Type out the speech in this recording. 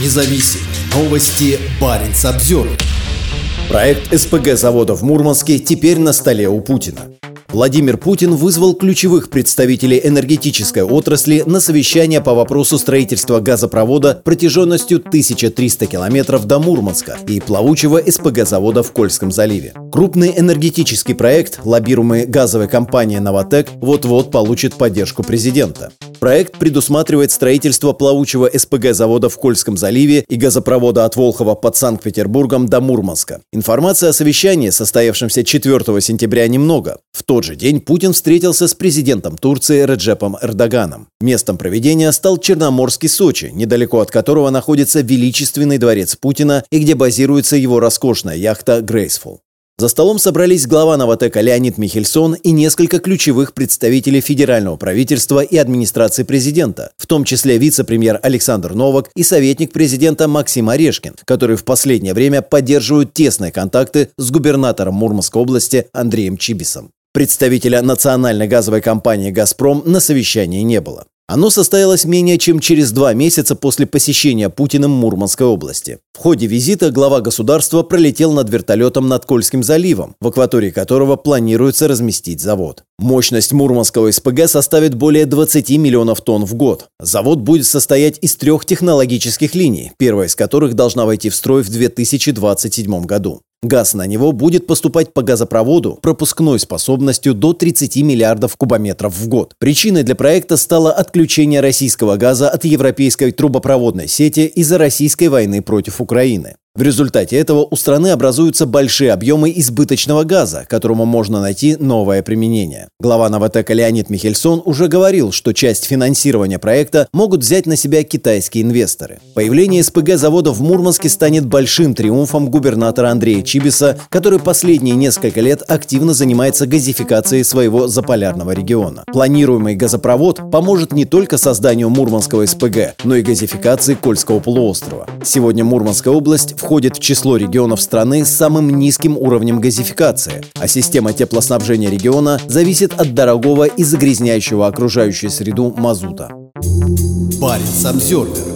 независим. Новости Баренц обзор. Проект СПГ завода в Мурманске теперь на столе у Путина. Владимир Путин вызвал ключевых представителей энергетической отрасли на совещание по вопросу строительства газопровода протяженностью 1300 километров до Мурманска и плавучего СПГ-завода в Кольском заливе. Крупный энергетический проект, лоббируемый газовой компанией «Новотек», вот-вот получит поддержку президента. Проект предусматривает строительство плавучего СПГ-завода в Кольском заливе и газопровода от Волхова под Санкт-Петербургом до Мурманска. Информации о совещании, состоявшемся 4 сентября, немного. В тот же день Путин встретился с президентом Турции Реджепом Эрдоганом. Местом проведения стал Черноморский Сочи, недалеко от которого находится величественный дворец Путина и где базируется его роскошная яхта «Грейсфул». За столом собрались глава Новотека Леонид Михельсон и несколько ключевых представителей федерального правительства и администрации президента, в том числе вице-премьер Александр Новак и советник президента Максим Орешкин, которые в последнее время поддерживают тесные контакты с губернатором Мурманской области Андреем Чибисом. Представителя национальной газовой компании «Газпром» на совещании не было. Оно состоялось менее чем через два месяца после посещения Путиным Мурманской области. В ходе визита глава государства пролетел над вертолетом над Кольским заливом, в акватории которого планируется разместить завод. Мощность Мурманского СПГ составит более 20 миллионов тонн в год. Завод будет состоять из трех технологических линий, первая из которых должна войти в строй в 2027 году. Газ на него будет поступать по газопроводу пропускной способностью до 30 миллиардов кубометров в год. Причиной для проекта стало отключение российского газа от европейской трубопроводной сети из-за российской войны против Украины. В результате этого у страны образуются большие объемы избыточного газа, которому можно найти новое применение. Глава Новотека Леонид Михельсон уже говорил, что часть финансирования проекта могут взять на себя китайские инвесторы. Появление СПГ-завода в Мурманске станет большим триумфом губернатора Андрея Чибиса, который последние несколько лет активно занимается газификацией своего заполярного региона. Планируемый газопровод поможет не только созданию Мурманского СПГ, но и газификации Кольского полуострова. Сегодня Мурманская область входит в число регионов страны с самым низким уровнем газификации, а система теплоснабжения региона зависит от дорогого и загрязняющего окружающую среду мазута. Парень Самсервер